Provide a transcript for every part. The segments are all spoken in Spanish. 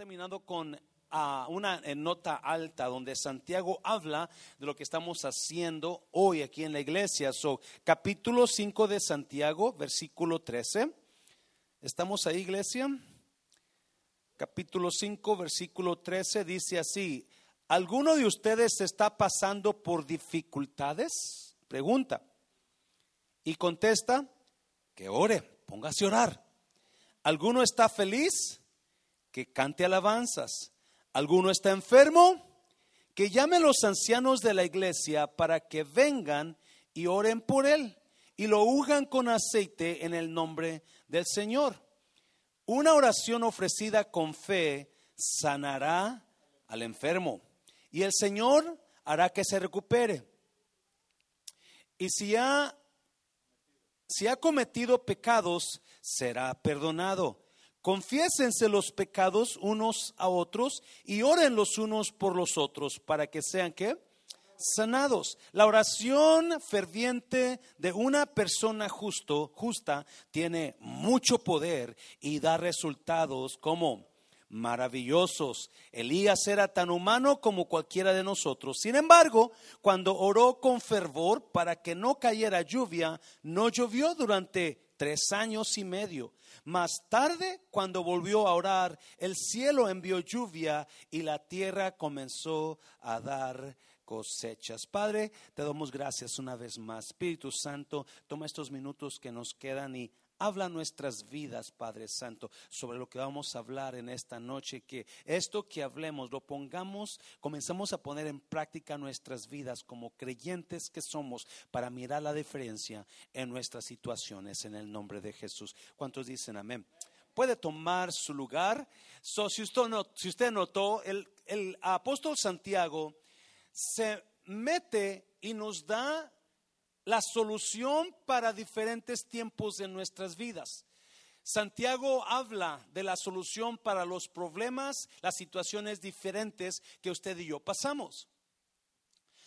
terminando con ah, una eh, nota alta donde Santiago habla de lo que estamos haciendo hoy aquí en la iglesia. Capítulo 5 de Santiago, versículo 13. ¿Estamos ahí, iglesia? Capítulo 5, versículo 13 dice así, ¿alguno de ustedes está pasando por dificultades? Pregunta. Y contesta, que ore, póngase a orar. ¿Alguno está feliz? Que cante alabanzas. ¿Alguno está enfermo? Que llame a los ancianos de la iglesia para que vengan y oren por él y lo unjan con aceite en el nombre del Señor. Una oración ofrecida con fe sanará al enfermo y el Señor hará que se recupere. Y si ha, si ha cometido pecados, será perdonado. Confiésense los pecados unos a otros y oren los unos por los otros para que sean que sanados. La oración ferviente de una persona justo, justa tiene mucho poder y da resultados como maravillosos. Elías era tan humano como cualquiera de nosotros. Sin embargo, cuando oró con fervor para que no cayera lluvia, no llovió durante tres años y medio. Más tarde, cuando volvió a orar, el cielo envió lluvia y la tierra comenzó a dar cosechas. Padre, te damos gracias una vez más. Espíritu Santo, toma estos minutos que nos quedan y Habla nuestras vidas, Padre Santo, sobre lo que vamos a hablar en esta noche, que esto que hablemos lo pongamos, comenzamos a poner en práctica nuestras vidas como creyentes que somos para mirar la diferencia en nuestras situaciones en el nombre de Jesús. ¿Cuántos dicen amén? Puede tomar su lugar. si, usted notó, el, el apóstol Santiago se mete y nos da la solución para diferentes tiempos de nuestras vidas. Santiago habla de la solución para los problemas, las situaciones diferentes que usted y yo pasamos.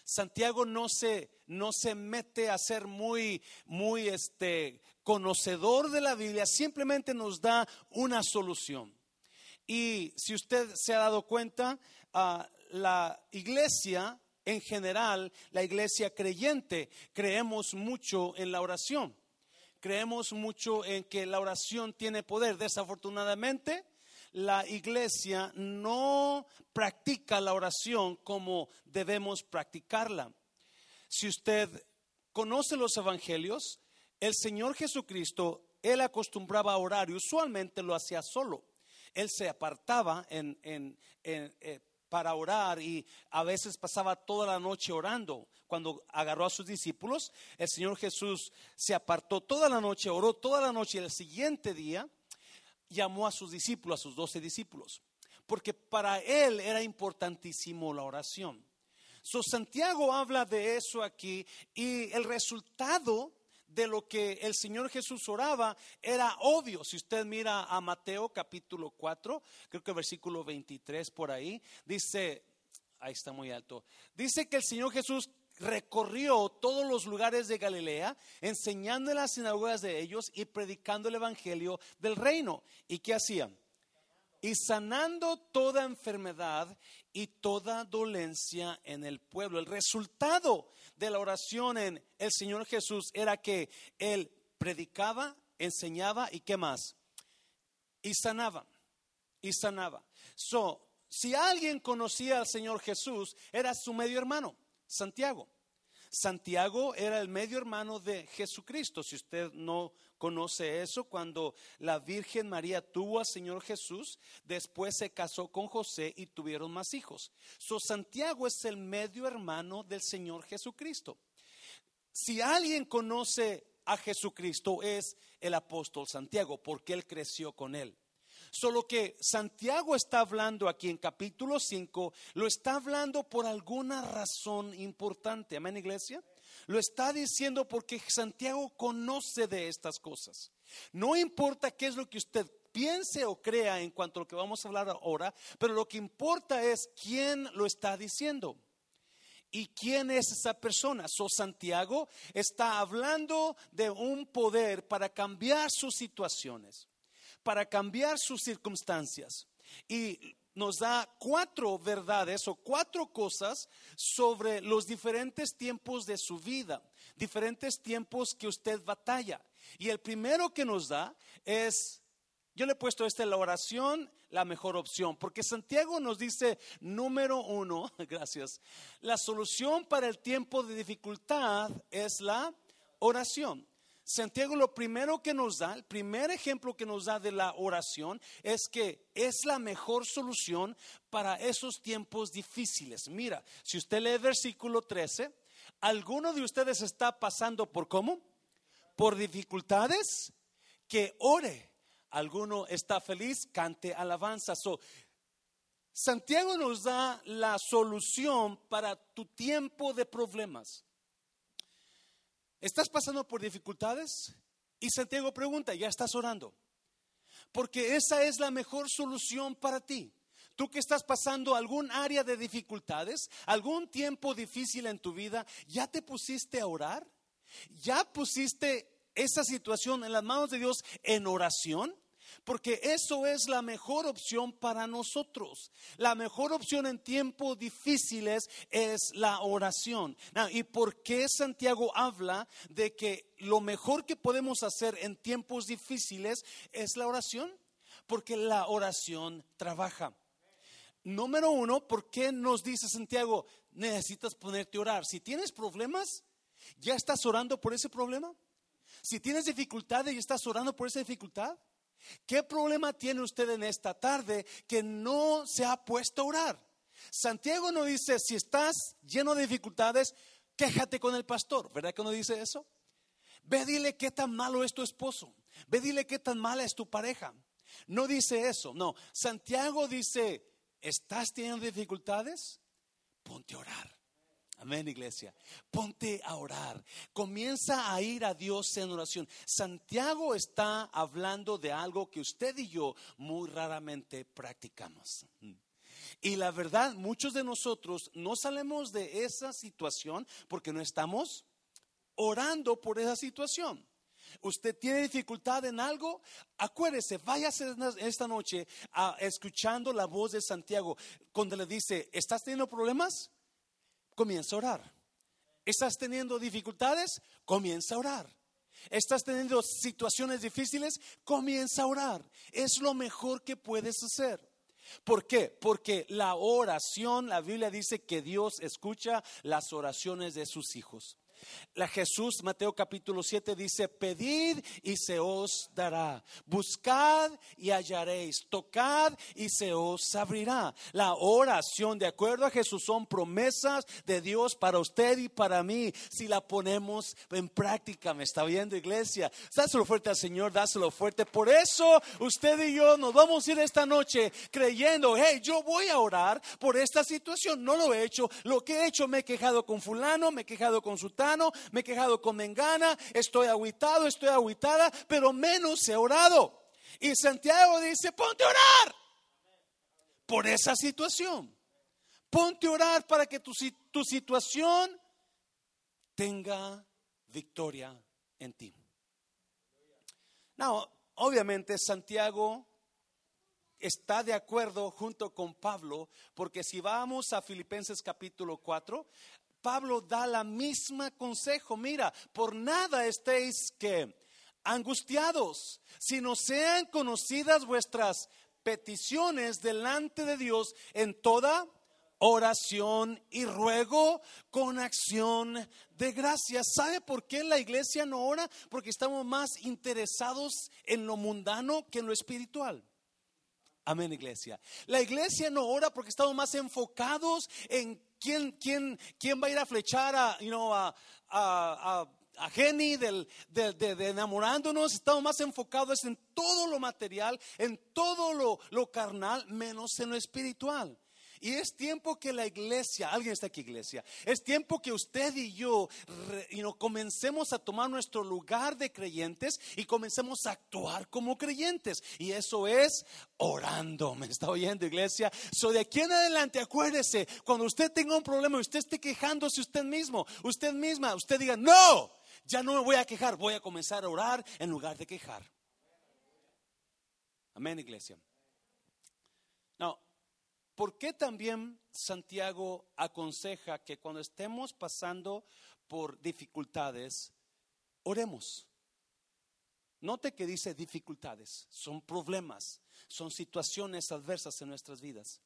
Santiago no se, no se mete a ser muy, muy este, conocedor de la Biblia, simplemente nos da una solución. Y si usted se ha dado cuenta, ah, la iglesia en general, la iglesia creyente, creemos mucho en la oración. Creemos mucho en que la oración tiene poder. Desafortunadamente, la iglesia no practica la oración como debemos practicarla. Si usted conoce los evangelios, el Señor Jesucristo, él acostumbraba a orar y usualmente lo hacía solo. Él se apartaba en, en, eh, para orar y a veces pasaba toda la noche orando. Cuando agarró a sus discípulos, el Señor Jesús se apartó toda la noche, oró toda la noche y el siguiente día llamó a sus discípulos, a sus doce discípulos, porque para él era importantísimo la oración. So, Santiago habla de eso aquí y el resultado de lo que el Señor Jesús oraba era obvio. Si usted mira a Mateo capítulo 4, creo que versículo 23 por ahí, dice, ahí está muy alto, dice que el Señor Jesús recorrió todos los lugares de Galilea, enseñando en las sinagogas de ellos y predicando el Evangelio del reino. ¿Y qué hacían? y sanando toda enfermedad y toda dolencia en el pueblo. El resultado de la oración en el Señor Jesús era que Él predicaba, enseñaba y qué más. Y sanaba, y sanaba. So, si alguien conocía al Señor Jesús, era su medio hermano, Santiago. Santiago era el medio hermano de Jesucristo. Si usted no conoce eso, cuando la Virgen María tuvo al Señor Jesús, después se casó con José y tuvieron más hijos. So, Santiago es el medio hermano del Señor Jesucristo. Si alguien conoce a Jesucristo es el apóstol Santiago, porque él creció con él. Solo que Santiago está hablando aquí en capítulo 5, lo está hablando por alguna razón importante. Amén, iglesia. Lo está diciendo porque Santiago conoce de estas cosas. No importa qué es lo que usted piense o crea en cuanto a lo que vamos a hablar ahora, pero lo que importa es quién lo está diciendo. ¿Y quién es esa persona? So Santiago está hablando de un poder para cambiar sus situaciones para cambiar sus circunstancias. Y nos da cuatro verdades o cuatro cosas sobre los diferentes tiempos de su vida, diferentes tiempos que usted batalla. Y el primero que nos da es, yo le he puesto esta, la oración, la mejor opción, porque Santiago nos dice, número uno, gracias, la solución para el tiempo de dificultad es la oración. Santiago lo primero que nos da, el primer ejemplo que nos da de la oración es que es la mejor solución para esos tiempos difíciles. Mira, si usted lee versículo 13, ¿alguno de ustedes está pasando por cómo? Por dificultades, que ore. ¿Alguno está feliz? Cante alabanza. Santiago nos da la solución para tu tiempo de problemas. ¿Estás pasando por dificultades? Y Santiago pregunta, ¿ya estás orando? Porque esa es la mejor solución para ti. Tú que estás pasando algún área de dificultades, algún tiempo difícil en tu vida, ¿ya te pusiste a orar? ¿Ya pusiste esa situación en las manos de Dios en oración? Porque eso es la mejor opción para nosotros. La mejor opción en tiempos difíciles es la oración. ¿Y por qué Santiago habla de que lo mejor que podemos hacer en tiempos difíciles es la oración? Porque la oración trabaja. Número uno, ¿por qué nos dice Santiago, necesitas ponerte a orar? Si tienes problemas, ¿ya estás orando por ese problema? Si tienes dificultades y estás orando por esa dificultad, ¿Qué problema tiene usted en esta tarde que no se ha puesto a orar? Santiago no dice, si estás lleno de dificultades, quéjate con el pastor. ¿Verdad que no dice eso? Ve, dile qué tan malo es tu esposo. Ve, dile qué tan mala es tu pareja. No dice eso. No, Santiago dice, ¿estás teniendo dificultades? Ponte a orar. Amén, iglesia. Ponte a orar. Comienza a ir a Dios en oración. Santiago está hablando de algo que usted y yo muy raramente practicamos. Y la verdad, muchos de nosotros no salimos de esa situación porque no estamos orando por esa situación. Usted tiene dificultad en algo, acuérdese, váyase esta noche a, escuchando la voz de Santiago cuando le dice, ¿estás teniendo problemas? Comienza a orar. ¿Estás teniendo dificultades? Comienza a orar. ¿Estás teniendo situaciones difíciles? Comienza a orar. Es lo mejor que puedes hacer. ¿Por qué? Porque la oración, la Biblia dice que Dios escucha las oraciones de sus hijos. La Jesús, Mateo capítulo 7 dice, pedid y se os dará, buscad y hallaréis, tocad y se os abrirá. La oración, de acuerdo a Jesús, son promesas de Dios para usted y para mí, si la ponemos en práctica. ¿Me está viendo, iglesia? Dáselo fuerte al Señor, dáselo fuerte. Por eso usted y yo nos vamos a ir esta noche creyendo, hey, yo voy a orar por esta situación. No lo he hecho, lo que he hecho me he quejado con fulano, me he quejado con me he quejado con mengana, estoy aguitado, estoy aguitada, pero menos he orado. Y Santiago dice, ponte a orar por esa situación. Ponte a orar para que tu, tu situación tenga victoria en ti. No, obviamente Santiago está de acuerdo junto con Pablo, porque si vamos a Filipenses capítulo 4, Pablo da la misma consejo. Mira, por nada estéis que angustiados, sino sean conocidas vuestras peticiones delante de Dios en toda oración y ruego con acción de gracias. ¿Sabe por qué la iglesia no ora? Porque estamos más interesados en lo mundano que en lo espiritual. Amén, iglesia. La iglesia no ora porque estamos más enfocados en quién, quién, quién va a ir a flechar a, you a, a, a Jenny del, de, de, enamorándonos, estamos más enfocados en todo lo material, en todo lo, lo carnal, menos en lo espiritual. Y es tiempo que la iglesia, alguien está aquí iglesia, es tiempo que usted y yo comencemos a tomar nuestro lugar de creyentes y comencemos a actuar como creyentes. Y eso es orando. ¿Me está oyendo iglesia? So de aquí en adelante, acuérdese, cuando usted tenga un problema, usted esté quejándose usted mismo, usted misma, usted diga, no, ya no me voy a quejar, voy a comenzar a orar en lugar de quejar. Amén, iglesia. ¿Por qué también Santiago aconseja que cuando estemos pasando por dificultades, oremos? Note que dice dificultades, son problemas, son situaciones adversas en nuestras vidas.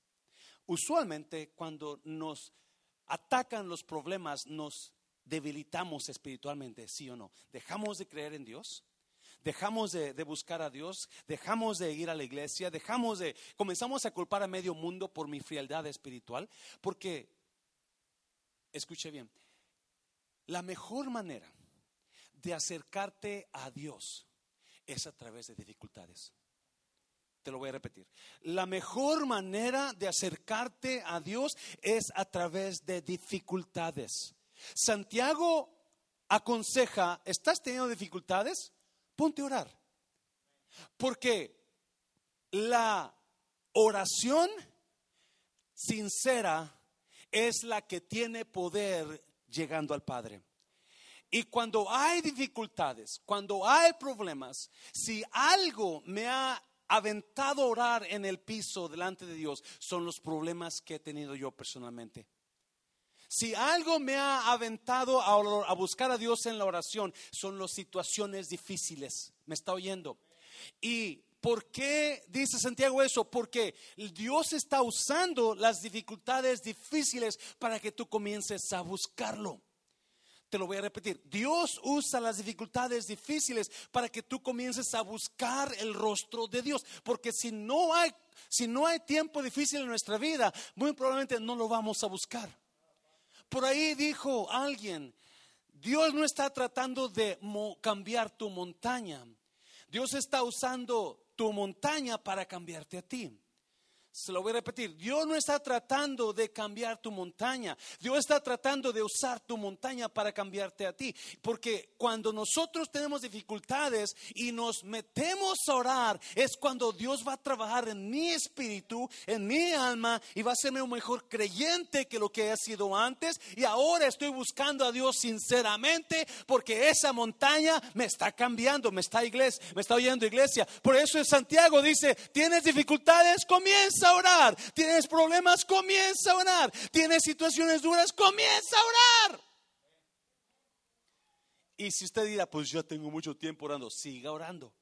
Usualmente cuando nos atacan los problemas, nos debilitamos espiritualmente, sí o no. Dejamos de creer en Dios, dejamos de, buscar a Dios, dejamos de ir a la iglesia, dejamos de, comenzamos a culpar a medio mundo por mi frialdad espiritual, porque, escuche bien, la mejor manera de acercarte a Dios es a través de dificultades. Te lo voy a repetir. La mejor manera de acercarte a Dios es a través de dificultades. Santiago aconseja, ¿estás teniendo dificultades? Ponte a orar. Porque la oración sincera es la que tiene poder llegando al Padre. Y cuando hay dificultades, cuando hay problemas, si algo me ha aventado a orar en el piso delante de Dios, son los problemas que he tenido yo personalmente. Si algo me ha aventado a, buscar a Dios en la oración, son las situaciones difíciles. ¿Me está oyendo? Y ¿Por qué dice Santiago eso? Porque Dios está usando las dificultades difíciles para que tú comiences a buscarlo. Te lo voy a repetir. Dios usa las dificultades difíciles para que tú comiences a buscar el rostro de Dios. Porque si no hay, si no hay tiempo difícil en nuestra vida, muy probablemente no lo vamos a buscar. Por ahí dijo alguien, Dios no está tratando de cambiar tu montaña. Dios está usando tu montaña para cambiarte a ti. Se lo voy a repetir. Dios no está tratando de cambiar tu montaña. Dios está tratando de usar tu montaña para cambiarte a ti. Porque cuando nosotros tenemos dificultades y nos metemos a orar, es cuando Dios va a trabajar en mi espíritu, en mi alma, y va a hacerme un mejor creyente que lo que he sido antes. Y ahora estoy buscando a Dios sinceramente porque esa montaña me está cambiando, me está iglesia, me está oyendo iglesia. Por eso Santiago dice, tienes dificultades, comienza orar. Tienes problemas, comienza a orar. Tienes situaciones duras, comienza a orar. Y si usted dirá, pues yo tengo mucho tiempo orando, siga orando,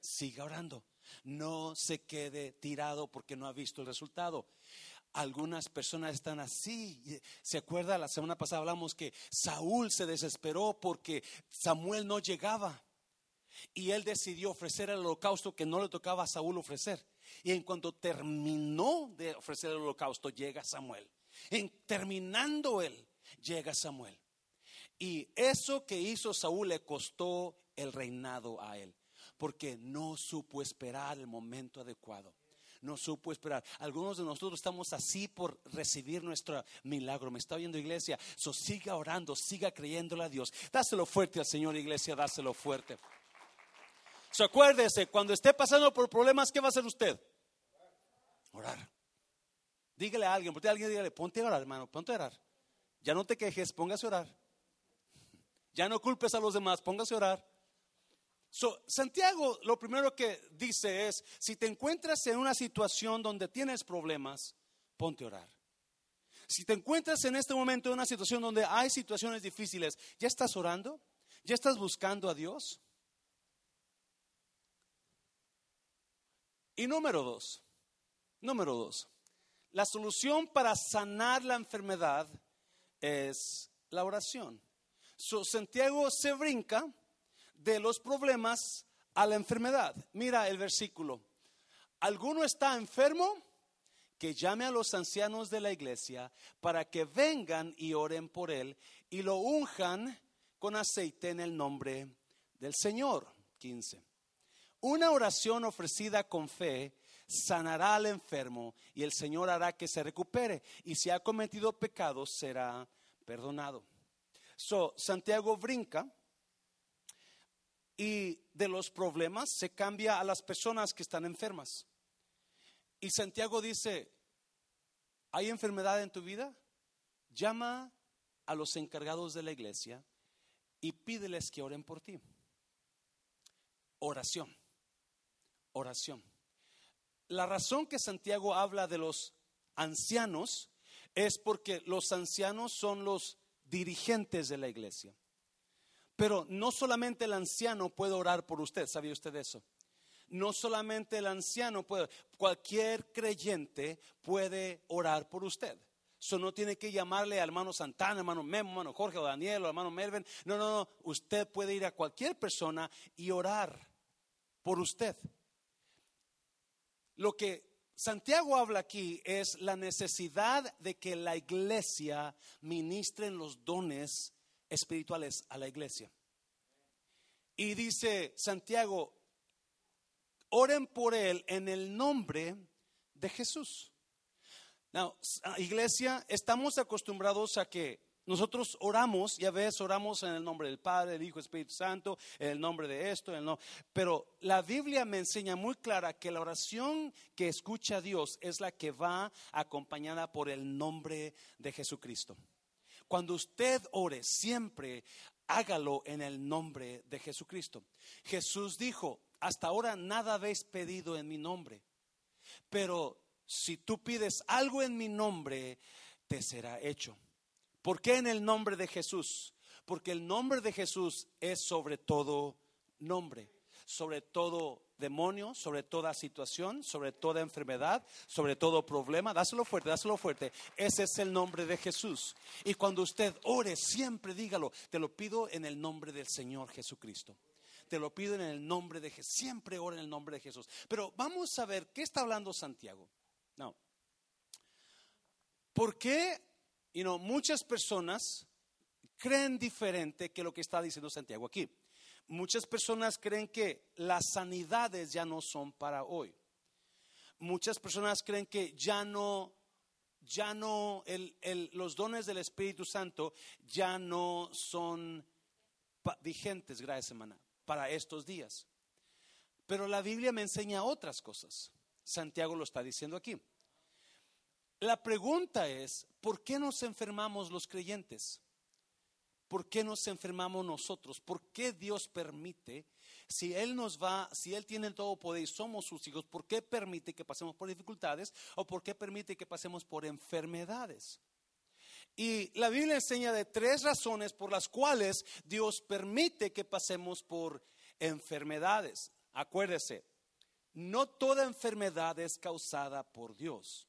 siga orando. No se quede tirado porque no ha visto el resultado. Algunas personas están así. ¿Se acuerda? La semana pasada hablamos que Saúl se desesperó porque Samuel no llegaba. Y él decidió ofrecer el holocausto que no le tocaba a Saúl ofrecer. Y en cuanto terminó de ofrecer el holocausto, llega Samuel. En terminando él, llega Samuel. Y eso que hizo Saúl le costó el reinado a él, porque no supo esperar el momento adecuado. No supo esperar. Algunos de nosotros estamos así por recibir nuestro milagro. Me está oyendo iglesia. So, siga orando, siga creyéndole a Dios. Dáselo fuerte al Señor, iglesia, dáselo fuerte. So, acuérdese, cuando esté pasando por problemas, ¿qué va a hacer usted? Orar. Dígale a alguien, porque alguien dígale, ponte a orar, hermano, ponte a orar. Ya no te quejes, póngase a orar. Ya no culpes a los demás, póngase a orar. So, Santiago lo primero que dice es, si te encuentras en una situación donde tienes problemas, ponte a orar. Si te encuentras en este momento en una situación donde hay situaciones difíciles, ¿ya estás orando? ¿Ya estás buscando a Dios? Y número dos, número dos, la solución para sanar la enfermedad es la oración. Santiago se brinca de los problemas a la enfermedad. Mira el versículo. ¿Alguno está enfermo? Que llame a los ancianos de la iglesia para que vengan y oren por él y lo unjan con aceite en el nombre del Señor. 15. Una oración ofrecida con fe sanará al enfermo y el Señor hará que se recupere. Y si ha cometido pecados, será perdonado. So, Santiago brinca y de los problemas se cambia a las personas que están enfermas. Y Santiago dice, ¿hay enfermedad en tu vida? Llama a los encargados de la iglesia y pídeles que oren por ti. Oración oración. La razón que Santiago habla de los ancianos es porque los ancianos son los dirigentes de la iglesia. Pero no solamente el anciano puede orar por usted, ¿sabía usted eso? No solamente el anciano puede, cualquier creyente puede orar por usted. Eso no tiene que llamarle a hermano Santana, hermano Memo, hermano Jorge o Daniel o hermano Melvin. No, no, no. Usted puede ir a cualquier persona y orar por usted. Lo que Santiago habla aquí es la necesidad de que la iglesia ministre los dones espirituales a la iglesia. Y dice Santiago, oren por él en el nombre de Jesús. Now, iglesia, estamos acostumbrados a que nosotros oramos, ya ves, oramos en el nombre del Padre, del Hijo, Espíritu Santo, en el nombre de esto, el no, pero la Biblia me enseña muy clara que la oración que escucha Dios es la que va acompañada por el nombre de Jesucristo. Cuando usted ore, siempre hágalo en el nombre de Jesucristo. Jesús dijo, hasta ahora nada habéis pedido en mi nombre, pero si tú pides algo en mi nombre, te será hecho. ¿Por qué en el nombre de Jesús? Porque el nombre de Jesús es sobre todo nombre, sobre todo demonio, sobre toda situación, sobre toda enfermedad, sobre todo problema. Dáselo fuerte, dáselo fuerte. Ese es el nombre de Jesús. Y cuando usted ore, siempre dígalo. Te lo pido en el nombre del Señor Jesucristo. Te lo pido en el nombre de Jesús. Siempre ore en el nombre de Jesús. Pero vamos a ver, ¿qué está hablando Santiago? No. ¿Por qué y no, muchas personas creen diferente que lo que está diciendo Santiago aquí? Muchas personas creen que las sanidades ya no son para hoy. Muchas personas creen que ya no, ya no, los dones del Espíritu Santo ya no son vigentes, gracias semana, para estos días. Pero la Biblia me enseña otras cosas. Santiago lo está diciendo aquí. La pregunta es, ¿por qué nos enfermamos los creyentes? ¿Por qué nos enfermamos nosotros? ¿Por qué Dios permite, si Él nos va, si Él tiene todo poder y somos sus hijos, ¿por qué permite que pasemos por dificultades o por qué permite que pasemos por enfermedades? Y la Biblia enseña de tres razones por las cuales Dios permite que pasemos por enfermedades. Acuérdese, no toda enfermedad es causada por Dios.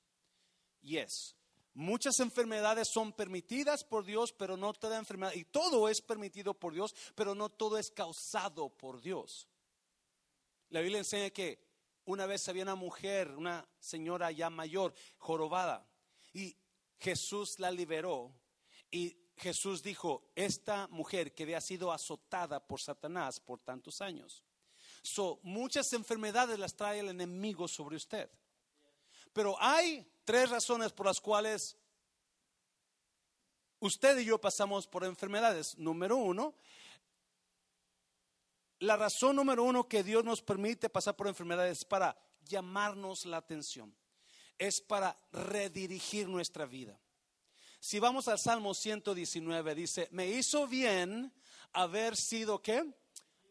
Yes. Muchas enfermedades son permitidas por Dios, pero no toda enfermedad. Y todo es permitido por Dios, pero no todo es causado por Dios. La Biblia enseña que una vez había una mujer, una señora ya mayor, jorobada, y Jesús la liberó. Y Jesús dijo, esta mujer que había sido azotada por Satanás por tantos años. So, muchas enfermedades las trae el enemigo sobre usted. Pero hay tres razones por las cuales usted y yo pasamos por enfermedades. Número uno, la razón número uno que Dios nos permite pasar por enfermedades es para llamarnos la atención, es para redirigir nuestra vida. Si vamos al Salmo 119, dice, me hizo bien haber sido qué?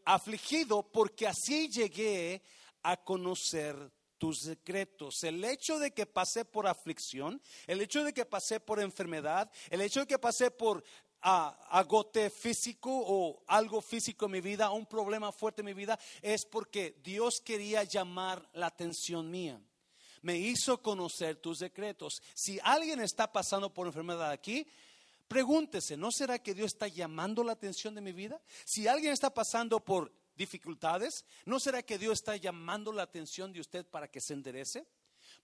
Afligido porque así llegué a conocer tus secretos. El hecho de que pasé por aflicción, el hecho de que pasé por enfermedad, el hecho de que pasé por agote físico o algo físico en mi vida, un problema fuerte en mi vida, es porque Dios quería llamar la atención mía. Me hizo conocer tus secretos. Si alguien está pasando por enfermedad aquí, pregúntese, ¿no será que Dios está llamando la atención de mi vida? Si alguien está pasando por dificultades? ¿No será que Dios está llamando la atención de usted para que se enderece?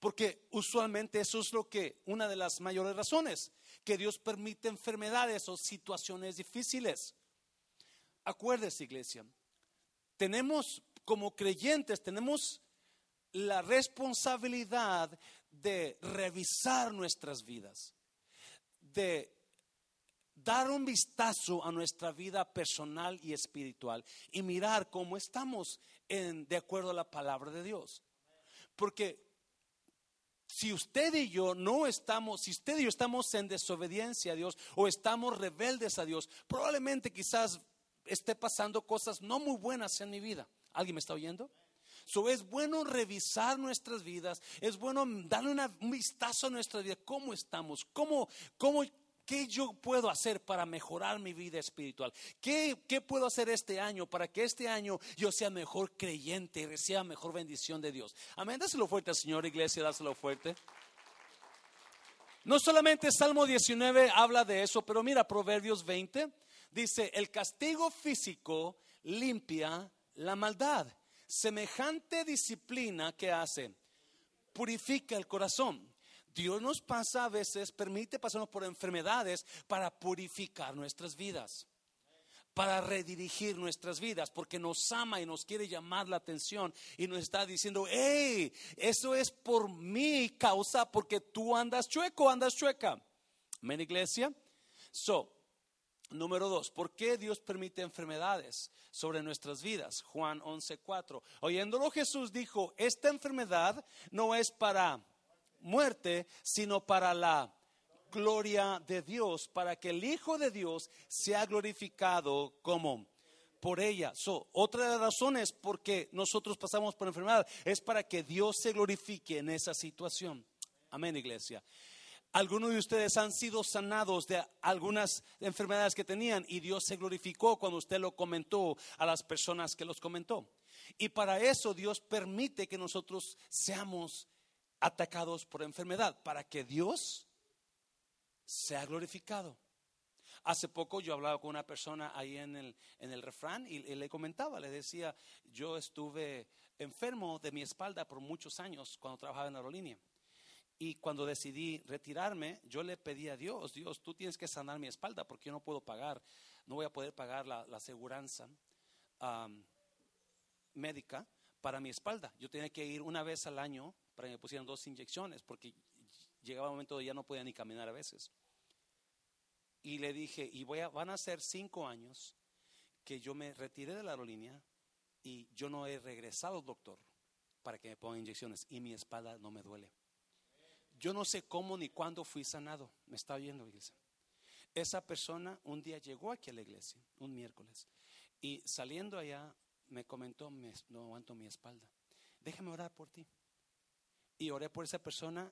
Porque usualmente eso es lo que, una de las mayores razones, que Dios permite enfermedades o situaciones difíciles. Acuérdese, iglesia, tenemos como creyentes, tenemos la responsabilidad de revisar nuestras vidas, de dar un vistazo a nuestra vida personal y espiritual y mirar cómo estamos en, de acuerdo a la palabra de Dios. Porque si usted y yo no estamos, si usted y yo estamos en desobediencia a Dios o estamos rebeldes a Dios, probablemente quizás esté pasando cosas no muy buenas en mi vida. ¿Alguien me está oyendo? So, es bueno revisar nuestras vidas, es bueno darle un vistazo a nuestra vida, cómo estamos, cómo, cómo, ¿Qué yo puedo hacer para mejorar mi vida espiritual? ¿Qué, ¿Qué, puedo hacer este año para que este año yo sea mejor creyente y reciba mejor bendición de Dios? Amén. Dáselo fuerte, Señor Iglesia, dáselo fuerte. No solamente Salmo 19 habla de eso, pero mira, Proverbios 20 dice, el castigo físico limpia la maldad. Semejante disciplina que hace, purifica el corazón. Dios nos pasa a veces, permite pasarnos por enfermedades para purificar nuestras vidas, para redirigir nuestras vidas, porque nos ama y nos quiere llamar la atención y nos está diciendo, hey, eso es por mi causa, porque tú andas chueco, andas chueca. Amén, iglesia. So, Número dos, ¿por qué Dios permite enfermedades sobre nuestras vidas? Juan 11:4. Oyéndolo Jesús dijo, esta enfermedad no es para muerte, sino para la gloria de Dios, para que el Hijo de Dios sea glorificado como por ella. otra de las razones por qué nosotros pasamos por enfermedad es para que Dios se glorifique en esa situación. Amén, iglesia. Algunos de ustedes han sido sanados de algunas enfermedades que tenían y Dios se glorificó cuando usted lo comentó a las personas que los comentó. Y para eso Dios permite que nosotros seamos atacados por enfermedad, para que Dios sea glorificado. Hace poco yo hablaba con una persona ahí en el, en el refrán y, le comentaba, le decía, yo estuve enfermo de mi espalda por muchos años cuando trabajaba en aerolínea. Y cuando decidí retirarme, yo le pedí a Dios, Dios, tú tienes que sanar mi espalda porque yo no puedo pagar, no voy a poder pagar la, la aseguranza médica para mi espalda. Yo tenía que ir una vez al año para que me pusieran dos inyecciones, porque llegaba un momento donde ya no podía ni caminar a veces. Y le dije, y voy a, van a ser cinco años que yo me retiré de la aerolínea y yo no he regresado, doctor, para que me pongan inyecciones y mi espalda no me duele. Yo no sé cómo ni cuándo fui sanado. Me está oyendo, iglesia. Esa persona un día llegó aquí a la iglesia, un miércoles, y saliendo allá me comentó, no aguanto mi espalda. Déjame orar por ti y oré por esa persona,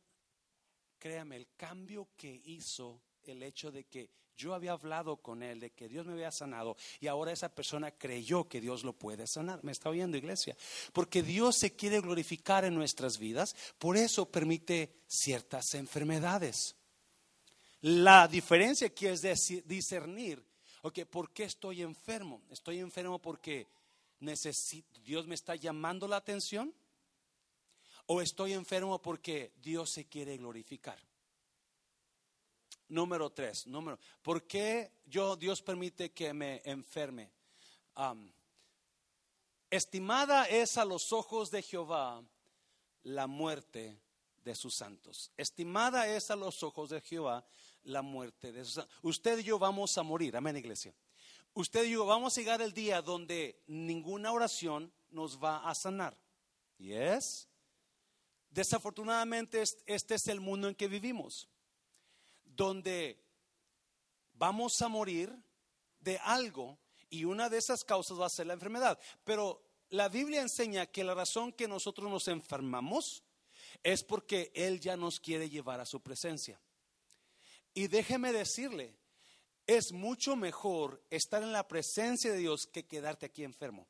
créame, el cambio que hizo el hecho de que yo había hablado con él, de que Dios me había sanado, y ahora esa persona creyó que Dios lo puede sanar. ¿Me está oyendo, iglesia? Porque Dios se quiere glorificar en nuestras vidas, por eso permite ciertas enfermedades. La diferencia aquí es discernir, ok, ¿por qué estoy enfermo? Estoy enfermo porque necesito, Dios me está llamando la atención o estoy enfermo porque Dios se quiere glorificar. Número tres, número, ¿por qué yo, Dios permite que me enferme? estimada es a los ojos de Jehová la muerte de sus santos. Estimada es a los ojos de Jehová la muerte de sus santos. Usted y yo vamos a morir, amén iglesia. Usted y yo vamos a llegar el día donde ninguna oración nos va a sanar. ¿Yes? Desafortunadamente este es el mundo en que vivimos, donde vamos a morir de algo y una de esas causas va a ser la enfermedad. Pero la Biblia enseña que la razón que nosotros nos enfermamos es porque Él ya nos quiere llevar a su presencia. Y déjeme decirle, es mucho mejor estar en la presencia de Dios que quedarte aquí enfermo.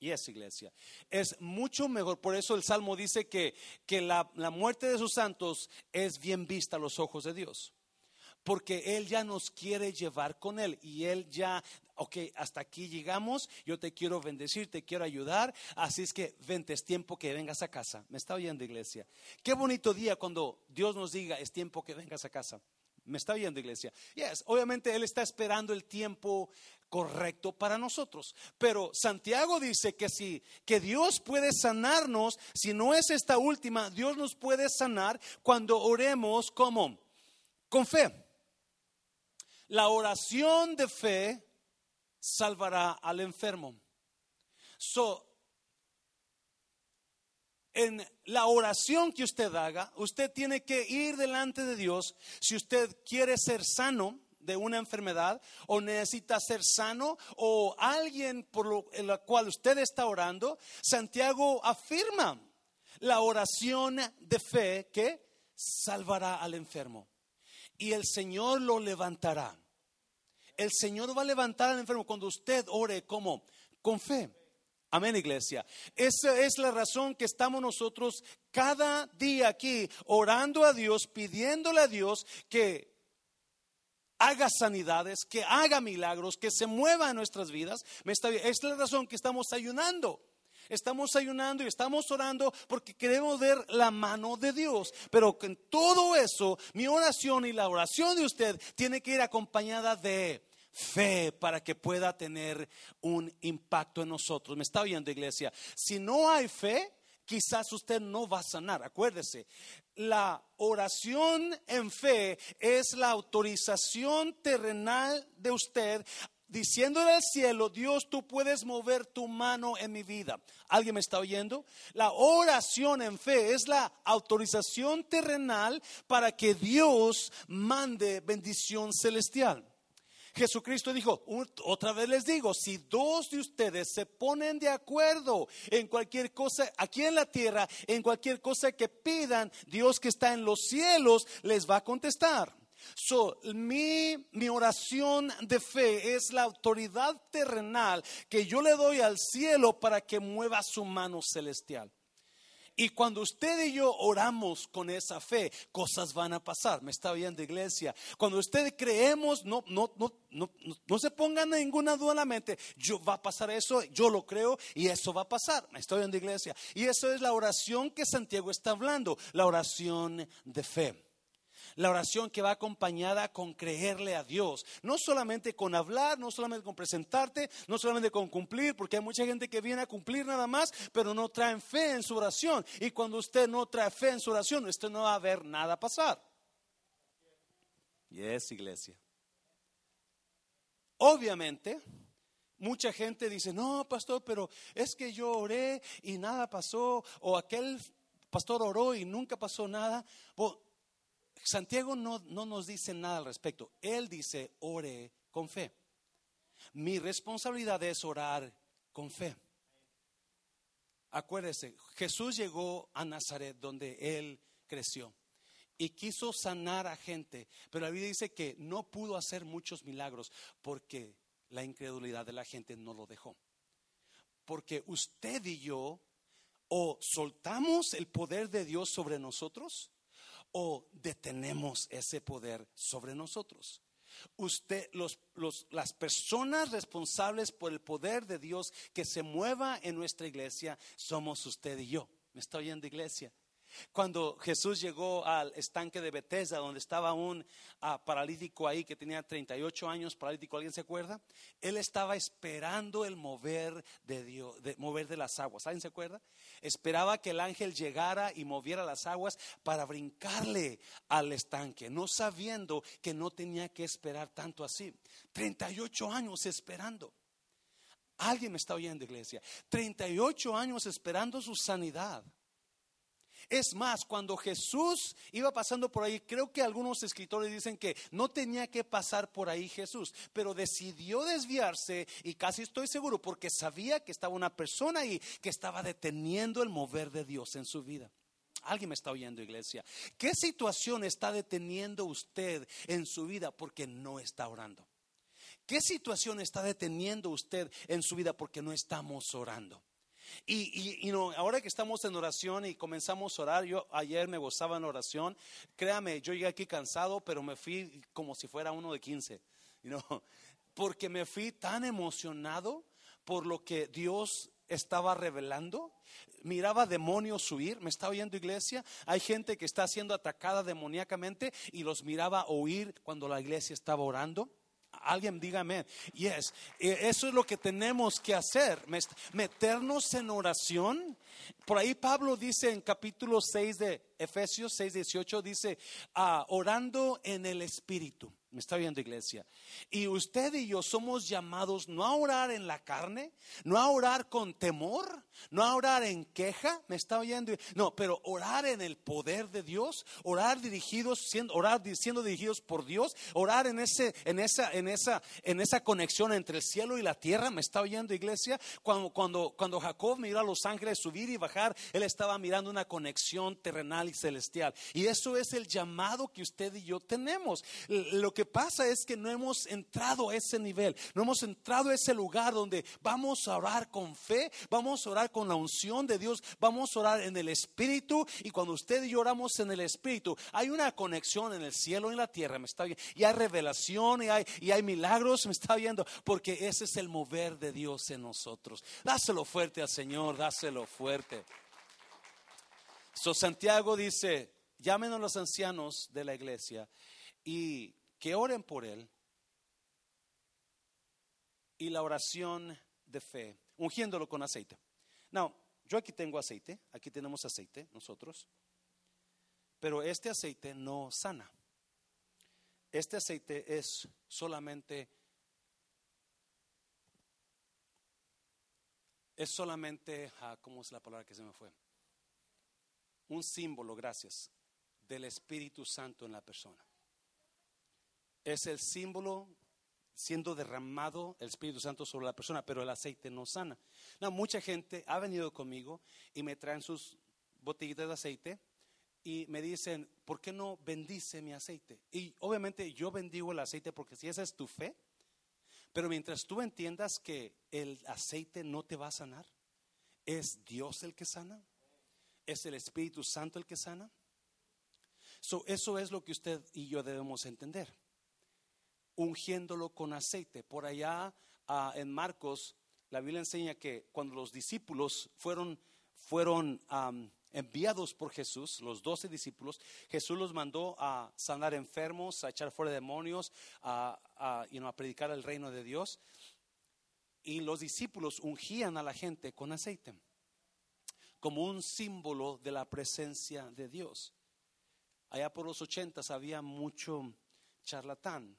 Y es iglesia. Es mucho mejor. Por eso el Salmo dice que, que la, la muerte de sus santos es bien vista a los ojos de Dios porque Él ya nos quiere llevar con Él y Él ya, ok, hasta aquí llegamos, yo te quiero bendecir, te quiero ayudar, así es que vente, es tiempo que vengas a casa. ¿Me está oyendo iglesia? Qué bonito día cuando Dios nos diga, es tiempo que vengas a casa. ¿Me está oyendo iglesia? Yes, obviamente Él está esperando el tiempo correcto para nosotros. Pero Santiago dice que si que Dios puede sanarnos, si no es esta última, Dios nos puede sanar cuando oremos como con fe. La oración de fe salvará al enfermo. So, en la oración que usted haga, usted tiene que ir delante de Dios. Si usted quiere ser sano, de una enfermedad o necesita ser sano o alguien por lo, cual usted está orando, Santiago afirma la oración de fe que salvará al enfermo y el Señor lo levantará. El Señor va a levantar al enfermo cuando usted ore como con fe. Amén, iglesia. Esa es la razón que estamos nosotros cada día aquí orando a Dios, pidiéndole a Dios que haga sanidades, que haga milagros, que se mueva en nuestras vidas. Es la razón que estamos ayunando. Estamos ayunando y estamos orando porque queremos ver la mano de Dios. Pero en todo eso, mi oración y la oración de usted tiene que ir acompañada de fe para que pueda tener un impacto en nosotros. ¿Me está oyendo, iglesia? Si no hay fe, quizás usted no va a sanar. Acuérdese, la oración en fe es la autorización terrenal de usted diciéndole al cielo, Dios, tú puedes mover tu mano en mi vida. ¿Alguien me está oyendo? La oración en fe es la autorización terrenal para que Dios mande bendición celestial. Jesucristo dijo, otra vez les digo, si dos de ustedes se ponen de acuerdo en cualquier cosa aquí en la tierra, en cualquier cosa que pidan, Dios que está en los cielos les va a contestar. So, mi, mi oración de fe es la autoridad terrenal que yo le doy al cielo para que mueva su mano celestial. Y cuando usted y yo oramos con esa fe, cosas van a pasar. Me está oyendo, iglesia. Cuando usted creemos, no, no, no, no, no se ponga ninguna duda en la mente. Yo va a pasar eso, yo lo creo y eso va a pasar. Me está oyendo, iglesia. Y eso es la oración que Santiago está hablando, la oración de fe. La oración que va acompañada con creerle a Dios. No solamente con hablar, no solamente con presentarte, no solamente con cumplir, porque hay mucha gente que viene a cumplir nada más, pero no traen fe en su oración. Y cuando usted no trae fe en su oración, usted no va a ver nada pasar. Y es iglesia. Obviamente, mucha gente dice, no, pastor, pero es que yo oré y nada pasó, o aquel pastor oró y nunca pasó nada. Santiago no, no nos dice nada al respecto. Él dice, ore con fe. Mi responsabilidad es orar con fe. Acuérdese, Jesús llegó a Nazaret donde él creció y quiso sanar a gente, pero la Biblia dice que no pudo hacer muchos milagros porque la incredulidad de la gente no lo dejó. Porque usted y yo o soltamos el poder de Dios sobre nosotros o detenemos ese poder sobre nosotros. Usted, los, las personas responsables por el poder de Dios que se mueva en nuestra iglesia somos usted y yo. ¿Me está oyendo, iglesia? Cuando Jesús llegó al estanque de Bethesda, donde estaba un ah, paralítico ahí que tenía 38 años, paralítico, ¿alguien se acuerda? Él estaba esperando el mover de Dios, de mover de las aguas. ¿Alguien se acuerda? Esperaba que el ángel llegara y moviera las aguas para brincarle al estanque, no sabiendo que no tenía que esperar tanto así. 38 años esperando. Alguien me está oyendo, iglesia. 38 años esperando su sanidad. Es más, cuando Jesús iba pasando por ahí, creo que algunos escritores dicen que no tenía que pasar por ahí Jesús, pero decidió desviarse y casi estoy seguro porque sabía que estaba una persona ahí que estaba deteniendo el mover de Dios en su vida. Alguien me está oyendo, iglesia. ¿Qué situación está deteniendo usted en su vida porque no está orando? ¿Qué situación está deteniendo usted en su vida porque no estamos orando? Y, y, ahora que estamos en oración y comenzamos a orar, yo ayer me gozaba en oración, créame, yo llegué aquí cansado, pero me fui como si fuera uno de 15, porque me fui tan emocionado por lo que Dios estaba revelando. Miraba demonios huir, me está oyendo iglesia. Hay gente que está siendo atacada demoníacamente y los miraba huir cuando la iglesia estaba orando. Alguien dígame, yes, e, eso es lo que tenemos que hacer, meternos en oración. Por ahí Pablo dice en capítulo 6 de Efesios 6, 18 dice, ah, orando en el Espíritu. Me está viendo iglesia. Y usted y yo somos llamados no a orar en la carne, no a orar con temor, no a orar en queja, me está oyendo. No, pero orar en el poder de Dios, orar dirigidos, siendo, orar siendo dirigidos por Dios, orar en ese, en esa, en esa, en esa conexión entre el cielo y la tierra. Me está oyendo iglesia. Cuando, cuando, cuando Jacob miró a los ángeles subir y bajar, él estaba mirando una conexión terrenal celestial. Y eso es el llamado que usted y yo tenemos. Lo que pasa es que no hemos entrado a ese nivel, no hemos entrado a ese lugar donde vamos a orar con fe, vamos a orar con la unción de Dios, vamos a orar en el Espíritu y cuando usted y yo oramos en el Espíritu, hay una conexión en el cielo y en la tierra, me está viendo, y hay revelación y hay, y hay milagros, me está viendo, porque ese es el mover de Dios en nosotros. Dáselo fuerte al Señor, dáselo fuerte. So Santiago dice, llamen a los ancianos de la iglesia y que oren por él y la oración de fe, ungiéndolo con aceite. Now, yo aquí tengo aceite, aquí tenemos aceite nosotros, pero este aceite no sana. Este aceite es solamente es solamente, ah, ¿cómo es la palabra que se me fue? Un símbolo, gracias, del Espíritu Santo en la persona es el símbolo siendo derramado el Espíritu Santo sobre la persona, pero el aceite no sana. No, mucha gente ha venido conmigo y me traen sus botellitas de aceite y me dicen, ¿por qué no bendice mi aceite? Y obviamente yo bendigo el aceite porque si esa es tu fe, pero mientras tú entiendas que el aceite no te va a sanar, es Dios el que sana, es el Espíritu Santo el que sana. eso es lo que usted y yo debemos entender ungiéndolo con aceite. Por allá ah, en Marcos, la Biblia enseña que cuando los discípulos fueron, fueron enviados por Jesús, los doce discípulos, Jesús los mandó a sanar enfermos, a echar fuera demonios, a, a predicar el reino de Dios. Y los discípulos ungían a la gente con aceite, como un símbolo de la presencia de Dios. Allá por los ochentas había mucho charlatán,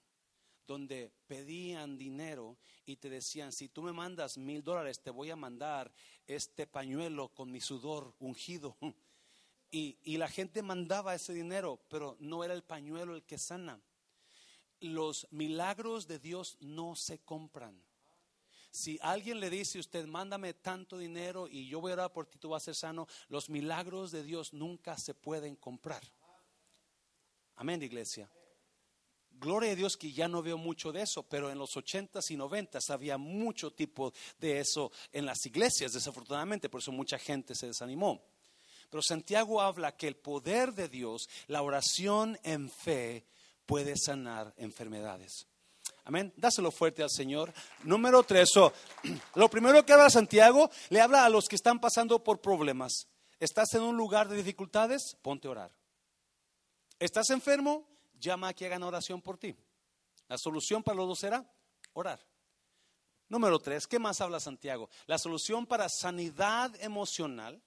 donde pedían dinero y te decían, si tú me mandas mil dólares, te voy a mandar este pañuelo con mi sudor ungido. Y, y la gente mandaba ese dinero, pero no era el pañuelo el que sana. Los milagros de Dios no se compran. Si alguien le dice a usted, mándame tanto dinero y yo voy a orar por ti, tú vas a ser sano, los milagros de Dios nunca se pueden comprar. Amén, iglesia. Gloria a Dios que ya no veo mucho de eso, pero en los ochentas y noventas había mucho tipo de eso en las iglesias, desafortunadamente, por eso mucha gente se desanimó. Pero Santiago habla que el poder de Dios, la oración en fe, puede sanar enfermedades. Amén. Dáselo fuerte al Señor. Número tres. lo primero que habla Santiago, le habla a los que están pasando por problemas. ¿Estás en un lugar de dificultades? Ponte a orar. ¿Estás enfermo? llama a que hagan oración por ti. La solución para los dos será orar. Número tres, ¿qué más habla Santiago? La solución para sanidad emocional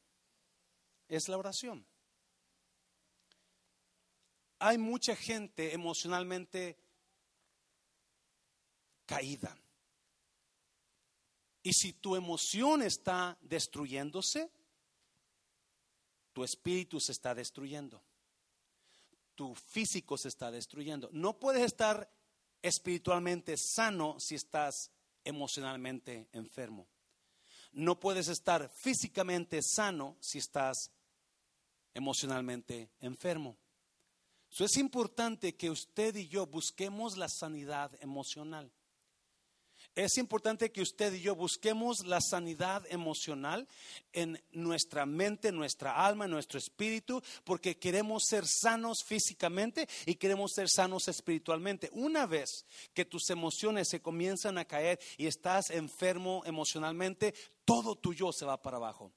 es la oración. Hay mucha gente emocionalmente caída. Y si tu emoción está destruyéndose, tu espíritu se está destruyendo tu físico se está destruyendo. No puedes estar espiritualmente sano si estás emocionalmente enfermo. No puedes estar físicamente sano si estás emocionalmente enfermo. Eso es importante que usted y yo busquemos la sanidad emocional. Es importante que usted y yo busquemos la sanidad emocional en nuestra mente, nuestra alma, nuestro espíritu, porque queremos ser sanos físicamente y queremos ser sanos espiritualmente. Una vez que tus emociones se comienzan a caer y estás enfermo emocionalmente, todo tu yo se va para abajo.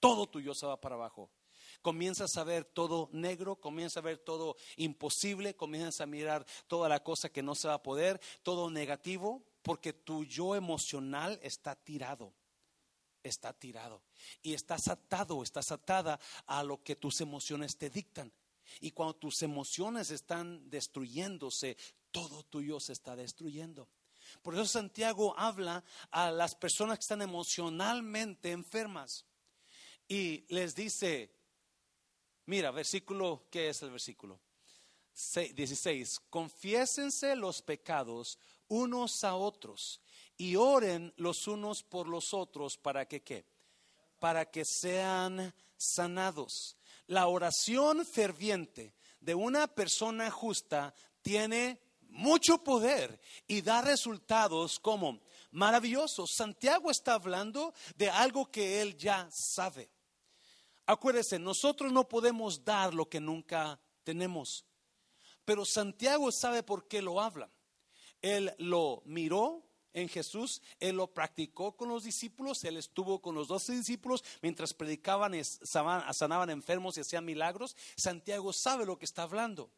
Todo tu yo se va para abajo comienzas a ver todo negro, comienzas a ver todo imposible, comienzas a mirar toda la cosa que no se va a poder, todo negativo, porque tu yo emocional está tirado, está tirado y estás atado, estás atada a lo que tus emociones te dictan. Y cuando tus emociones están destruyéndose, todo tuyo se está destruyendo. Por eso Santiago habla a las personas que están emocionalmente enfermas y les dice, mira, versículo, ¿qué es el versículo? 16, confiésense los pecados unos a otros y oren los unos por los otros para que qué? Para que sean sanados. La oración ferviente de una persona justa tiene mucho poder y da resultados como maravillosos. Santiago está hablando de algo que él ya sabe. Acuérdese, nosotros no podemos dar lo que nunca tenemos. Pero Santiago sabe por qué lo habla. Él lo miró en Jesús, él lo practicó con los discípulos, él estuvo con los doce discípulos mientras predicaban, sanaban enfermos y hacían milagros. Santiago sabe lo que está hablando.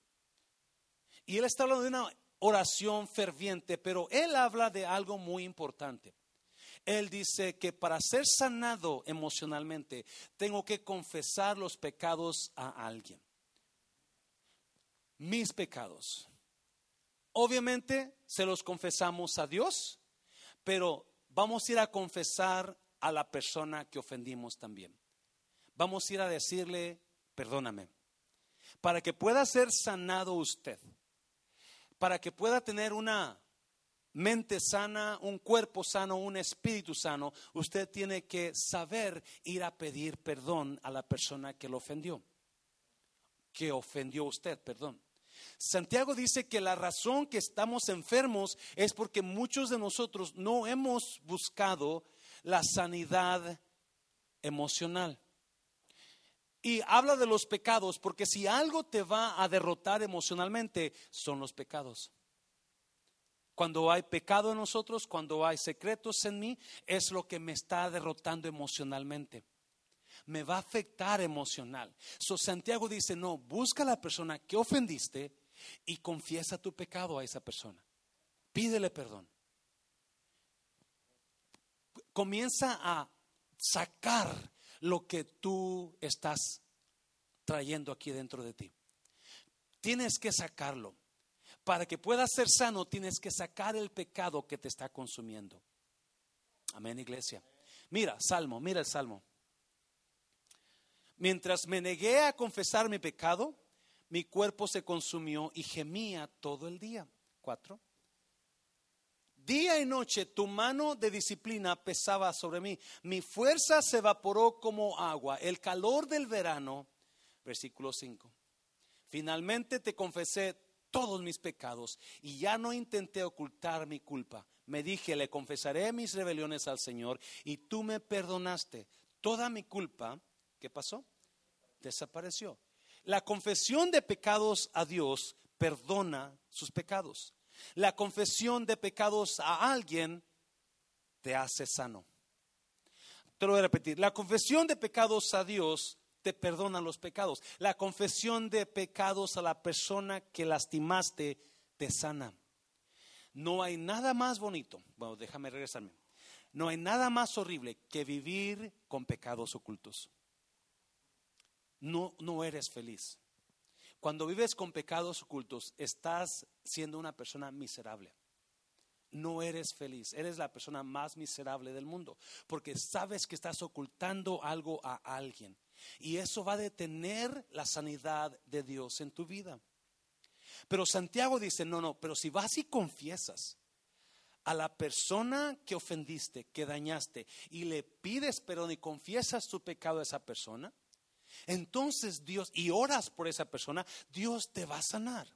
Y él está hablando de una oración ferviente, pero él habla de algo muy importante. Él dice que para ser sanado emocionalmente tengo que confesar los pecados a alguien. Mis pecados. Obviamente se los confesamos a Dios, pero vamos a ir a confesar a la persona que ofendimos también. Vamos a ir a decirle, perdóname, para que pueda ser sanado usted, para que pueda tener una mente sana, un cuerpo sano, un espíritu sano, usted tiene que saber ir a pedir perdón a la persona que lo ofendió, que ofendió usted, perdón. Santiago dice que la razón que estamos enfermos es porque muchos de nosotros no hemos buscado la sanidad emocional. Y habla de los pecados, porque si algo te va a derrotar emocionalmente, son los pecados. Cuando hay pecado en nosotros, cuando hay secretos en mí, es lo que me está derrotando emocionalmente. Me va a afectar emocional. So Santiago dice, no, busca a la persona que ofendiste y confiesa tu pecado a esa persona. Pídele perdón. Comienza a sacar lo que tú estás trayendo aquí dentro de ti. Tienes que sacarlo. Para que puedas ser sano, tienes que sacar el pecado que te está consumiendo. Amén, iglesia. Mira, Salmo, mira el Salmo. Mientras me negué a confesar mi pecado, mi cuerpo se consumió y gemía todo el día. Cuatro. Día y noche tu mano de disciplina pesaba sobre mí. Mi fuerza se evaporó como agua. El calor del verano. Versículo 5. Finalmente te confesé todos mis pecados y ya no intenté ocultar mi culpa. Me dije, le confesaré mis rebeliones al Señor y tú me perdonaste. Toda mi culpa, ¿qué pasó? Desapareció. La confesión de pecados a Dios perdona sus pecados. La confesión de pecados a alguien te hace sano. Te lo voy a repetir. La confesión de pecados a Dios te perdona los pecados. La confesión de pecados a la persona que lastimaste te sana. No hay nada más bonito. Bueno, déjame regresarme. No hay nada más horrible que vivir con pecados ocultos no, no eres feliz. Cuando vives con pecados ocultos, estás siendo una persona miserable. No eres feliz, eres la persona más miserable del mundo, porque sabes que estás ocultando algo a alguien. Y eso va a detener la sanidad de Dios en tu vida. Pero Santiago dice, no, no, pero si vas y confiesas a la persona que ofendiste, que dañaste, y le pides perdón y confiesas tu pecado a esa persona, entonces Dios, y oras por esa persona, Dios te va a sanar.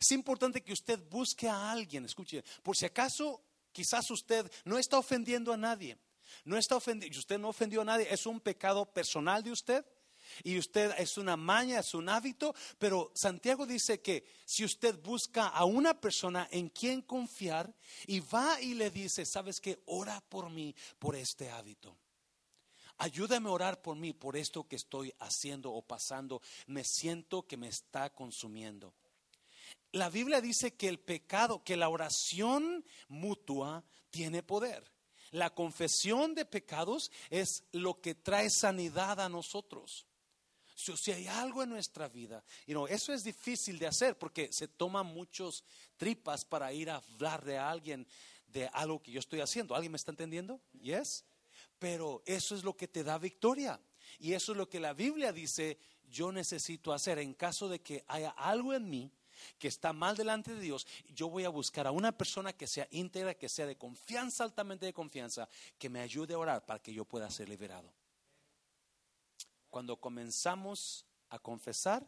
Es importante que usted busque a alguien, escuche, por si acaso quizás usted no está ofendiendo a nadie, no está ofendiendo, usted no ofendió a nadie, es un pecado personal de usted. Y usted es una maña, es un hábito, pero Santiago dice que si usted busca a una persona en quien confiar y va y le dice, sabes que ora por mí por este hábito. Ayúdame a orar por mí, por esto que estoy haciendo o pasando. Me siento que me está consumiendo. La Biblia dice que el pecado, que la oración mutua tiene poder. La confesión de pecados es lo que trae sanidad a nosotros. Si, hay algo en nuestra vida, y no eso es difícil de hacer porque se toman muchos tripas para ir a hablar de alguien de algo que yo estoy haciendo. ¿Alguien me está entendiendo? Yes. Pero eso es lo que te da victoria. Y eso es lo que la Biblia dice, yo necesito hacer en caso de que haya algo en mí que está mal delante de Dios, yo voy a buscar a una persona que sea íntegra, que sea de confianza, altamente de confianza, que me ayude a orar para que yo pueda ser liberado. Cuando comenzamos a confesar,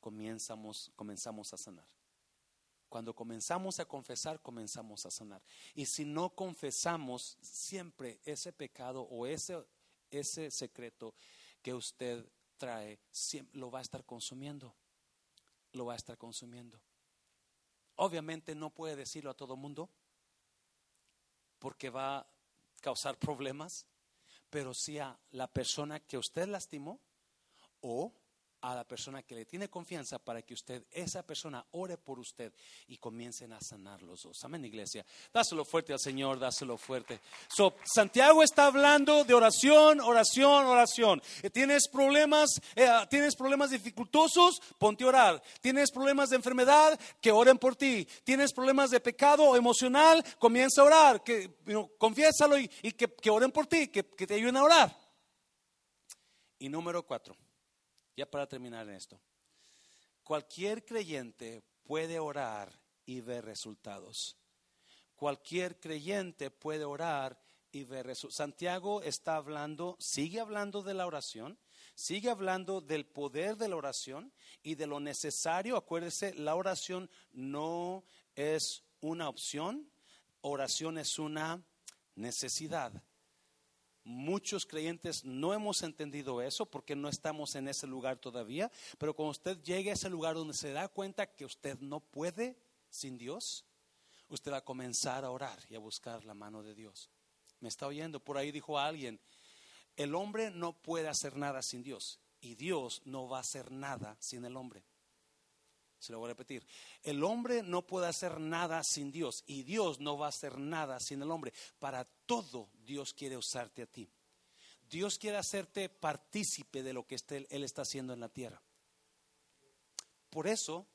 comenzamos, comenzamos a sanar. Cuando comenzamos a confesar, comenzamos a sanar. Y si no confesamos siempre ese pecado o ese, ese secreto que usted trae, lo va a estar consumiendo lo va a estar consumiendo. Obviamente no puede decirlo a todo mundo porque va a causar problemas, pero sí a la persona que usted lastimó o a la persona que le tiene confianza para que usted, esa persona, ore por usted y comiencen a sanar los dos. Amén, iglesia. Dáselo fuerte al Señor, dáselo fuerte. So, Santiago está hablando de oración, oración, oración. Eh, ¿Tienes problemas, eh, tienes problemas dificultosos? Ponte a orar. ¿Tienes problemas de enfermedad? Que oren por ti. ¿Tienes problemas de pecado emocional? Comienza a orar. Que, confiésalo y, que, oren por ti, que te ayuden a orar. Y número cuatro. Ya para terminar en esto. Cualquier creyente puede orar y ver resultados. Cualquier creyente puede orar y ver resultados. Santiago está hablando, sigue hablando de la oración, sigue hablando del poder de la oración y de lo necesario. Acuérdese, la oración no es una opción, oración es una necesidad. Muchos creyentes no hemos entendido eso porque no estamos en ese lugar todavía, pero cuando usted llegue a ese lugar donde se da cuenta que usted no puede sin Dios, usted va a comenzar a orar y a buscar la mano de Dios. ¿Me está oyendo? Por ahí dijo alguien, el hombre no puede hacer nada sin Dios y Dios no va a hacer nada sin el hombre. Se lo voy a repetir. El hombre no puede hacer nada sin Dios y Dios no va a hacer nada sin el hombre. Para todo Dios quiere usarte a ti. Dios quiere hacerte partícipe de lo que Él está haciendo en la tierra. Por eso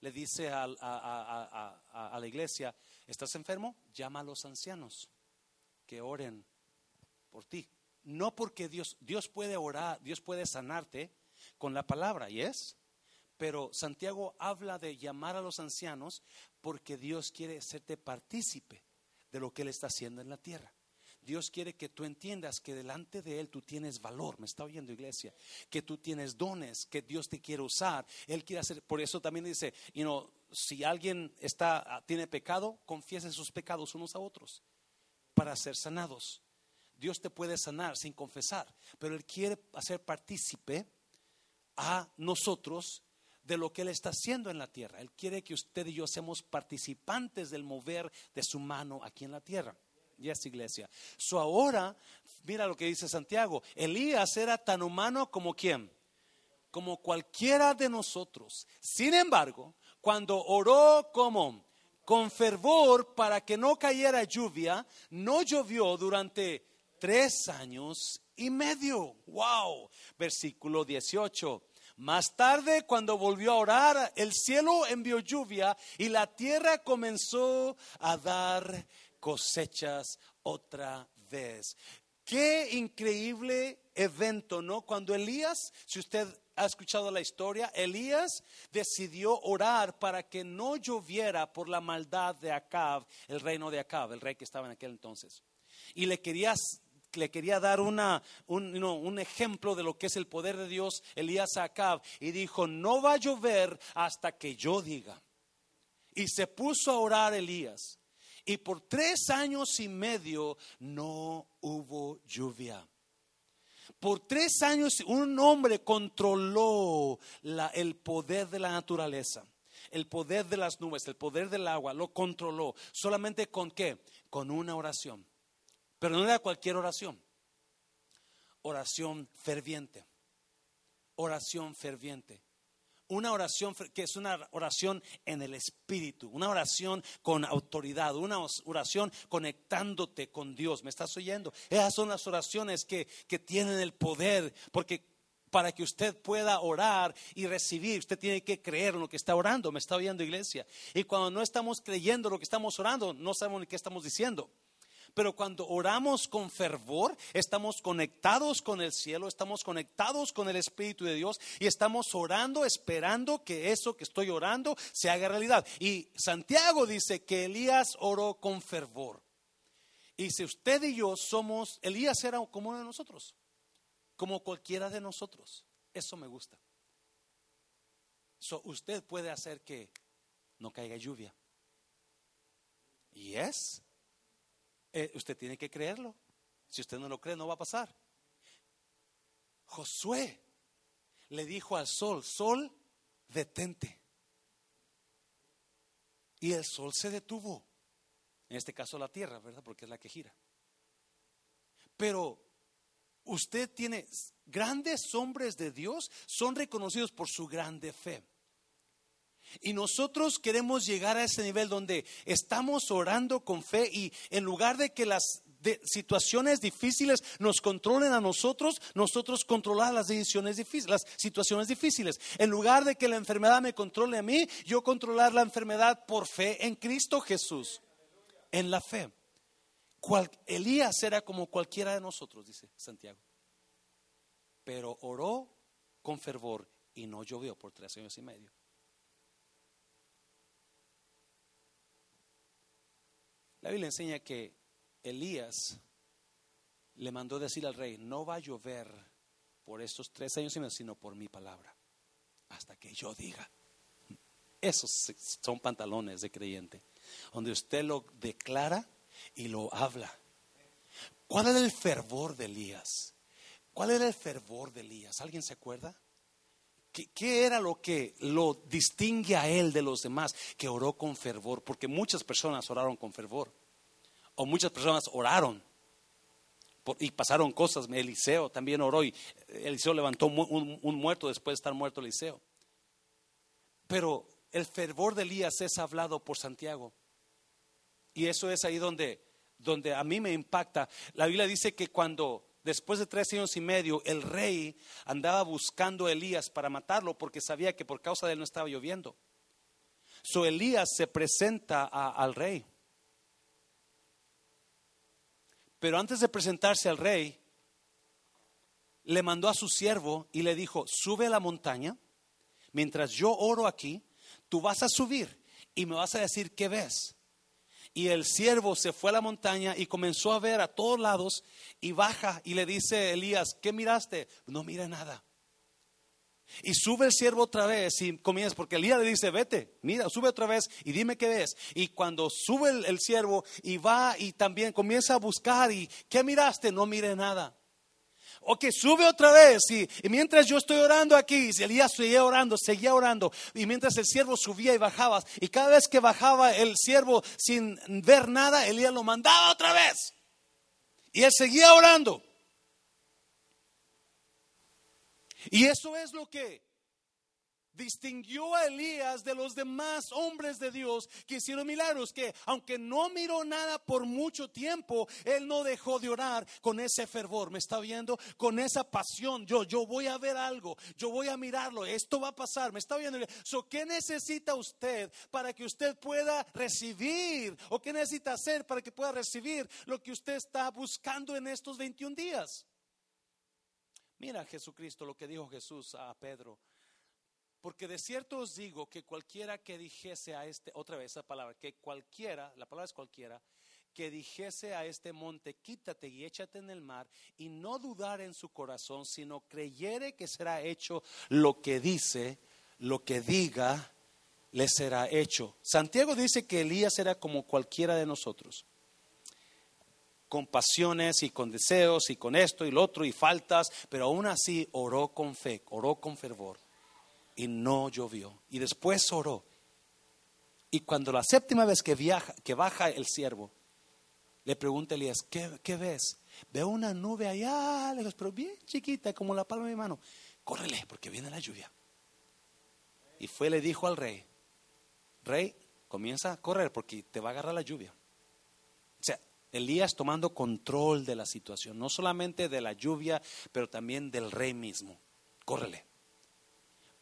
le dice a, a, la iglesia, ¿estás enfermo? Llama a los ancianos que oren por ti. No porque Dios, Dios puede orar, Dios puede sanarte con la palabra, ¿y es? Pero Santiago habla de llamar a los ancianos porque Dios quiere hacerte partícipe de lo que Él está haciendo en la tierra. Dios quiere que tú entiendas que delante de Él tú tienes valor, me está oyendo iglesia, que tú tienes dones, que Dios te quiere usar. Él quiere hacer, por eso también dice, you know, si alguien está, tiene pecado, confiesen sus pecados unos a otros para ser sanados. Dios te puede sanar sin confesar, pero Él quiere hacer partícipe a nosotros de lo que Él está haciendo en la tierra. Él quiere que usted y yo seamos participantes del mover de su mano aquí en la tierra. Y esta iglesia. So ahora, mira lo que dice Santiago. Elías era tan humano como quien, como cualquiera de nosotros. Sin embargo, cuando oró como con fervor para que no cayera lluvia, no llovió durante tres años y medio. Wow. Versículo 18. Más tarde, cuando volvió a orar, el cielo envió lluvia y la tierra comenzó a dar cosechas otra vez. Qué increíble evento, ¿no? Cuando Elías, si usted ha escuchado la historia, Elías decidió orar para que no lloviera por la maldad de Acab, el reino de Acab, el rey que estaba en aquel entonces. Y le quería le quería dar una, un, ejemplo de lo que es el poder de Dios, Elías Acab, y dijo, no va a llover hasta que yo diga. Y se puso a orar Elías. Y por tres años y medio no hubo lluvia. Por tres años un hombre controló el poder de la naturaleza, el poder de las nubes, el poder del agua, lo controló. ¿Solamente con qué? Con una oración. Pero no era cualquier oración. Oración ferviente. Oración ferviente. una oración que es una oración en el espíritu, una oración con autoridad, una oración conectándote con Dios. ¿Me estás oyendo? Esas son las oraciones que, que tienen el poder, porque para que usted pueda orar y recibir, usted tiene que creer en lo que está orando. ¿Me está oyendo, iglesia? Y cuando no estamos creyendo lo que estamos orando, no sabemos ni qué estamos diciendo. Pero cuando oramos con fervor, estamos conectados con el cielo, estamos conectados con el Espíritu de Dios y estamos orando, esperando que eso que estoy orando se haga realidad. Y Santiago dice que Elías oró con fervor. Y si usted y yo somos, Elías era como uno de nosotros, como cualquiera de nosotros. Eso me gusta. usted puede hacer que no caiga lluvia. Y es eh, usted tiene que creerlo. Si usted no lo cree, no va a pasar. Josué le dijo al sol, sol, detente. Y el sol se detuvo. En este caso la tierra, ¿verdad? Porque es la que gira. Pero usted tiene grandes hombres de Dios, son reconocidos por su grande fe. Y nosotros queremos llegar a ese nivel donde estamos orando con fe y en lugar de que las situaciones difíciles nos controlen a nosotros, nosotros controlar las decisiones difíciles, las situaciones difíciles. En lugar de que la enfermedad me controle a mí, yo controlar la enfermedad por fe en Cristo Jesús, en la fe. Elías era como cualquiera de nosotros, dice Santiago. Pero oró con fervor y no llovió por tres años y medio. La Biblia enseña que Elías le mandó decir al rey, no va a llover por estos tres años y medio, sino por mi palabra, hasta que yo diga. Esos son pantalones de creyente, donde usted lo declara y lo habla. ¿Cuál era el fervor de Elías? ¿Cuál era el fervor de Elías? ¿Alguien se acuerda? ¿Qué, era lo que lo distingue a él de los demás? Que oró con fervor, porque muchas personas oraron con fervor. O muchas personas oraron y pasaron cosas. Eliseo también oró y Eliseo levantó un, muerto después de estar muerto Eliseo. Pero el fervor de Elías es hablado por Santiago. Y eso es ahí donde, donde a mí me impacta. La Biblia dice que cuando después de tres años y medio, el rey andaba buscando a Elías para matarlo porque sabía que por causa de él no estaba lloviendo. So Elías se presenta al rey. Pero antes de presentarse al rey, le mandó a su siervo y le dijo, sube a la montaña, mientras yo oro aquí, tú vas a subir y me vas a decir qué ves. Y el siervo se fue a la montaña y comenzó a ver a todos lados y baja y le dice Elías, ¿qué miraste? No mira nada. Y sube el siervo otra vez y comienza, porque Elías le dice, vete, mira, sube otra vez y dime qué ves. Y cuando sube el, el siervo y va y también comienza a buscar y, ¿qué miraste? No mire nada. Ok, sube otra vez. Y, mientras yo estoy orando aquí, Elías seguía orando, seguía orando. Y mientras el siervo subía y bajaba, y cada vez que bajaba el siervo sin ver nada, Elías lo mandaba otra vez. Y él seguía orando. Y eso es lo que distinguió a Elías de los demás hombres de Dios que hicieron milagros, que aunque no miró nada por mucho tiempo, él no dejó de orar con ese fervor, ¿me está viendo? Con esa pasión, yo, yo voy a ver algo, yo voy a mirarlo, esto va a pasar, ¿me está viendo? So, ¿Qué necesita usted para que usted pueda recibir o qué necesita hacer para que pueda recibir lo que usted está buscando en estos 21 días? Mira Jesucristo, lo que dijo Jesús a Pedro. Porque de cierto os digo que cualquiera que dijese a este, otra vez esa palabra, que cualquiera, la palabra es cualquiera, que dijese a este monte, quítate y échate en el mar, y no dudar en su corazón, sino creyere que será hecho lo que dice, lo que diga, le será hecho. Santiago dice que Elías era como cualquiera de nosotros, con pasiones y con deseos y con esto y lo otro y faltas, pero aún así oró con fe, oró con fervor y no llovió. Y después oró. Y cuando la séptima vez que, viaja, que baja el siervo, le pregunta a Elías, ¿qué, ves? Veo una nube allá lejos, pero bien chiquita, como la palma de mi mano. Córrele, porque viene la lluvia. Y fue le dijo al rey, rey, comienza a correr porque te va a agarrar la lluvia. O sea, Elías tomando control de la situación, no solamente de la lluvia, pero también del rey mismo. Córrele.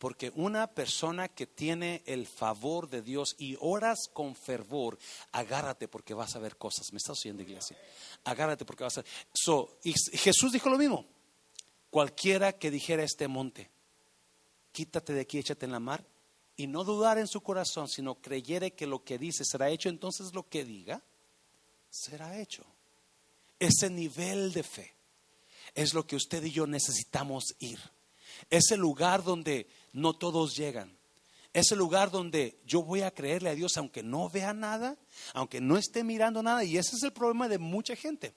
Porque una persona que tiene el favor de Dios y oras con fervor, agárrate porque vas a ver cosas. ¿Me estás oyendo, iglesia? Agárrate porque vas a ver. So, y Jesús dijo lo mismo. Cualquiera que dijera este monte, quítate de aquí, échate en la mar, y no dudar en su corazón, sino creyere que lo que dice será hecho, entonces lo que diga será hecho. Ese nivel de fe es lo que usted y yo necesitamos ir. Ese lugar donde no todos llegan. Ese lugar donde yo voy a creerle a Dios aunque no vea nada, aunque no esté mirando nada. Y ese es el problema de mucha gente.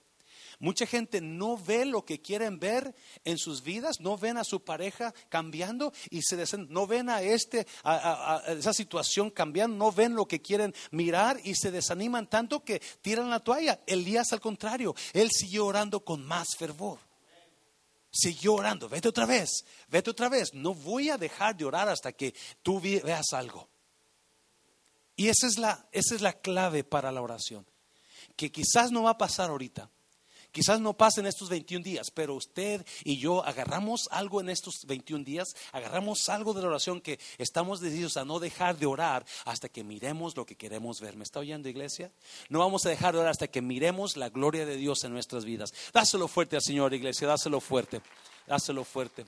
Mucha gente no ve lo que quieren ver en sus vidas, no ven a su pareja cambiando y se no ven a este a, esa situación cambiando, no ven lo que quieren mirar y se desaniman tanto que tiran la toalla. Elías al contrario, él siguió orando con más fervor. Siguió orando, vete otra vez, vete otra vez. No voy a dejar de orar hasta que tú veas algo. Y esa es la, esa es la clave para la oración. Que quizás no va a pasar ahorita, Quizás no pasen estos 21 días, pero usted y yo agarramos algo en estos 21 días, agarramos algo de la oración que estamos decididos a no dejar de orar hasta que miremos lo que queremos ver. ¿Me está oyendo, iglesia? No vamos a dejar de orar hasta que miremos la gloria de Dios en nuestras vidas. Dáselo fuerte al Señor, iglesia, dáselo fuerte, dáselo fuerte.